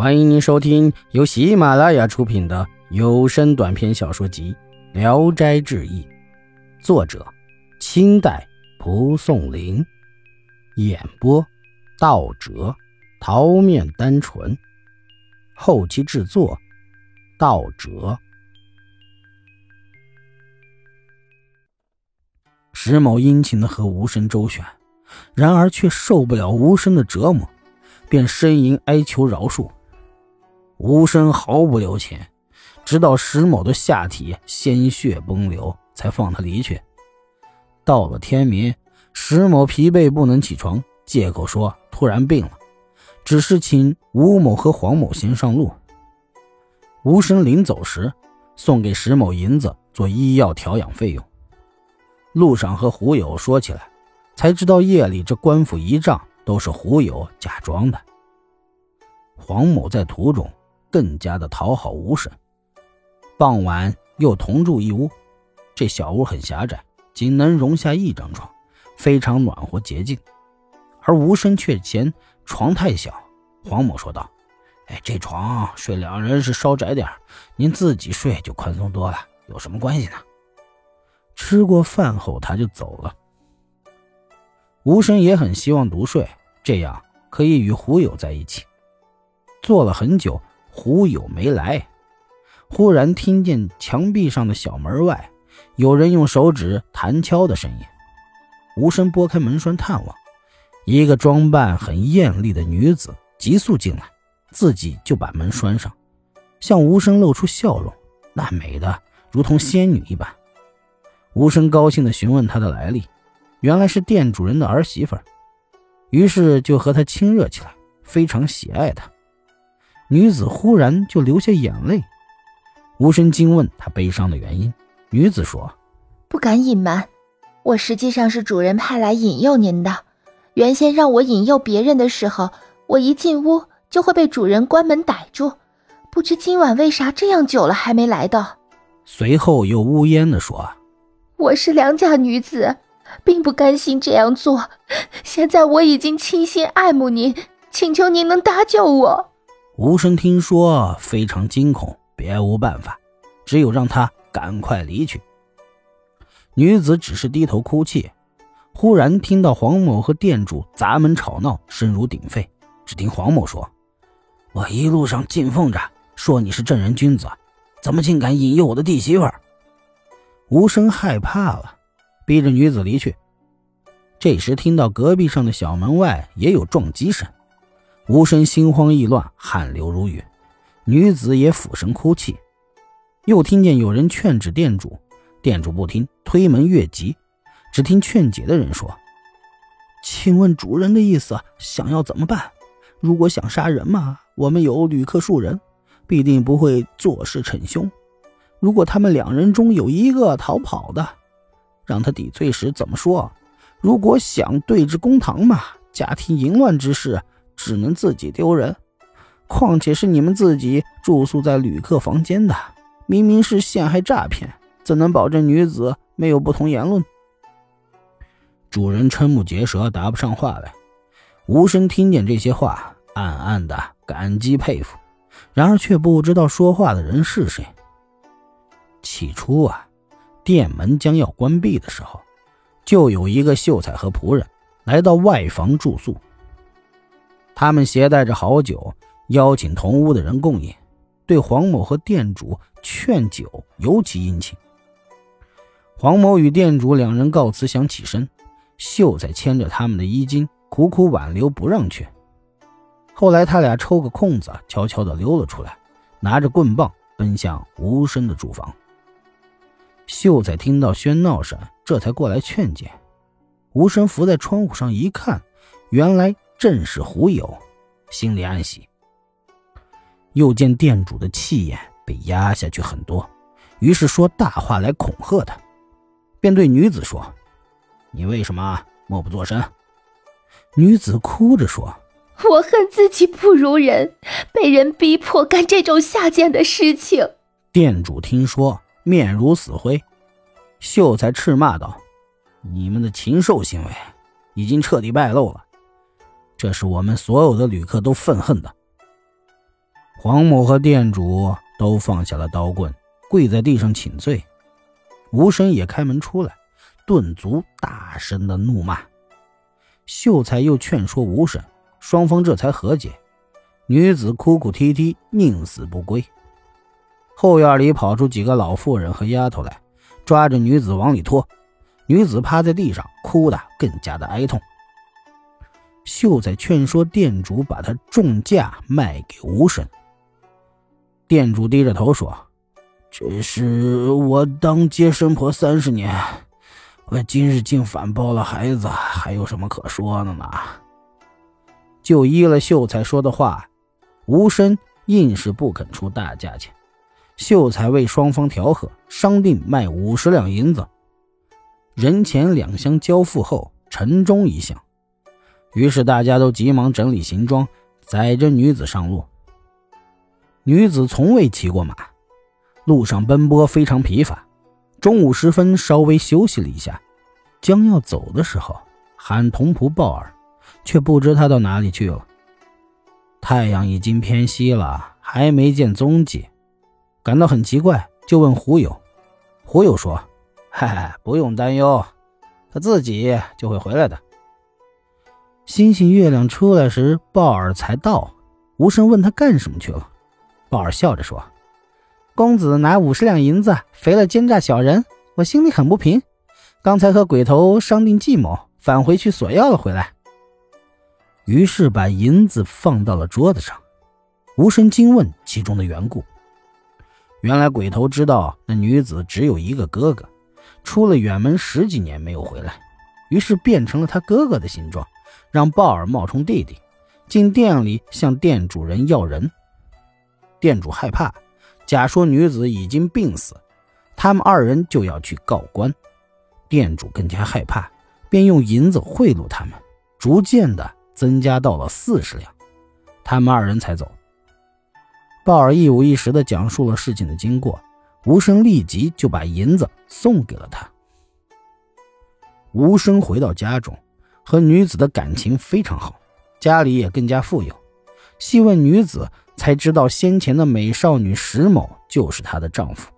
欢迎您收听由喜马拉雅出品的有声短篇小说集《聊斋志异》，作者：清代蒲松龄，演播：道哲、桃面单纯，后期制作：道哲。石某殷勤的和无声周旋，然而却受不了无声的折磨，便呻吟哀求饶恕。吴声毫不留情，直到石某的下体鲜血崩流，才放他离去。到了天明，石某疲惫不能起床，借口说突然病了，只是请吴某和黄某先上路。吴生临走时，送给石某银子做医药调养费用。路上和胡友说起来，才知道夜里这官府仪仗都是胡友假装的。黄某在途中。更加的讨好吴婶。傍晚又同住一屋，这小屋很狭窄，仅能容下一张床，非常暖和洁净。而吴生却嫌床太小。黄某说道：“哎，这床睡两人是稍窄点您自己睡就宽松多了，有什么关系呢？”吃过饭后，他就走了。吴生也很希望独睡，这样可以与胡友在一起。坐了很久。胡友没来，忽然听见墙壁上的小门外有人用手指弹敲的声音。吴声拨开门栓探望，一个装扮很艳丽的女子急速进来，自己就把门栓上，向吴声露出笑容，那美的如同仙女一般。吴声高兴地询问她的来历，原来是店主人的儿媳妇，于是就和她亲热起来，非常喜爱她。女子忽然就流下眼泪，无声惊问她悲伤的原因。女子说：“不敢隐瞒，我实际上是主人派来引诱您的。原先让我引诱别人的时候，我一进屋就会被主人关门逮住。不知今晚为啥这样久了还没来到？”随后又呜咽地说：“我是良家女子，并不甘心这样做。现在我已经倾心爱慕您，请求您能搭救我。”吴声听说非常惊恐，别无办法，只有让他赶快离去。女子只是低头哭泣。忽然听到黄某和店主砸门吵闹，声如鼎沸。只听黄某说：“我一路上敬奉着，说你是正人君子，怎么竟敢引诱我的弟媳妇？”吴声害怕了，逼着女子离去。这时听到隔壁上的小门外也有撞击声。吴声心慌意乱，汗流如雨，女子也俯身哭泣。又听见有人劝止店主，店主不听，推门越级。只听劝解的人说：“请问主人的意思，想要怎么办？如果想杀人嘛，我们有旅客数人，必定不会坐视逞凶。如果他们两人中有一个逃跑的，让他抵罪时怎么说？如果想对峙公堂嘛，家庭淫乱之事。”只能自己丢人，况且是你们自己住宿在旅客房间的，明明是陷害诈骗，怎能保证女子没有不同言论？主人瞠目结舌，答不上话来。无声听见这些话，暗暗的感激佩服，然而却不知道说话的人是谁。起初啊，店门将要关闭的时候，就有一个秀才和仆人来到外房住宿。他们携带着好酒，邀请同屋的人共饮，对黄某和店主劝酒尤其殷勤。黄某与店主两人告辞，想起身，秀才牵着他们的衣襟，苦苦挽留不让去。后来他俩抽个空子，悄悄地溜了出来，拿着棍棒奔向无声的住房。秀才听到喧闹声，这才过来劝解。无声伏在窗户上一看，原来。正是狐友，心里暗喜。又见店主的气焰被压下去很多，于是说大话来恐吓他，便对女子说：“你为什么默不作声？”女子哭着说：“我恨自己不如人，被人逼迫干这种下贱的事情。”店主听说，面如死灰。秀才斥骂道：“你们的禽兽行为已经彻底败露了。”这是我们所有的旅客都愤恨的。黄某和店主都放下了刀棍，跪在地上请罪。吴生也开门出来，顿足大声的怒骂。秀才又劝说吴婶，双方这才和解。女子哭哭啼啼，宁死不归。后院里跑出几个老妇人和丫头来，抓着女子往里拖。女子趴在地上，哭得更加的哀痛。秀才劝说店主把他重价卖给吴生。店主低着头说：“这是我当接生婆三十年，我今日竟反抱了孩子，还有什么可说的呢？”就依了秀才说的话，吴生硬是不肯出大价钱。秀才为双方调和，商定卖五十两银子。人钱两箱交付后，城中一响。于是大家都急忙整理行装，载着女子上路。女子从未骑过马，路上奔波非常疲乏。中午时分，稍微休息了一下，将要走的时候，喊童仆鲍尔，却不知他到哪里去了。太阳已经偏西了，还没见踪迹，感到很奇怪，就问胡友。胡友说：“嗨，不用担忧，他自己就会回来的。”星星月亮出来时，鲍尔才到。吴声问他干什么去了。鲍尔笑着说：“公子拿五十两银子肥了奸诈小人，我心里很不平。刚才和鬼头商定计谋，返回去索要了回来。于是把银子放到了桌子上。无声惊问其中的缘故。原来鬼头知道那女子只有一个哥哥，出了远门十几年没有回来，于是变成了他哥哥的形状，让鲍尔冒充弟弟，进店里向店主人要人。”店主害怕，假说女子已经病死，他们二人就要去告官。店主更加害怕，便用银子贿赂他们，逐渐的增加到了四十两，他们二人才走。鲍尔一五一十的讲述了事情的经过，吴声立即就把银子送给了他。吴声回到家中，和女子的感情非常好，家里也更加富有。细问女子。才知道先前的美少女石某就是她的丈夫。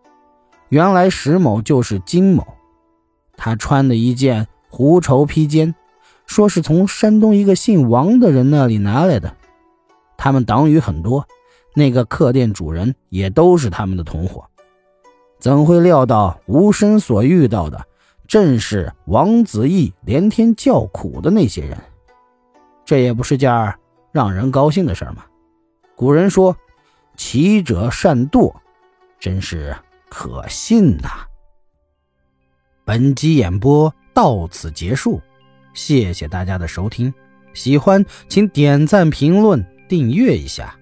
原来石某就是金某，她穿的一件狐绸披肩，说是从山东一个姓王的人那里拿来的。他们党羽很多，那个客店主人也都是他们的同伙。怎会料到吴生所遇到的正是王子异连天叫苦的那些人？这也不是件让人高兴的事吗？古人说：“奇者善惰”，真是可信呐。本集演播到此结束，谢谢大家的收听。喜欢请点赞、评论、订阅一下。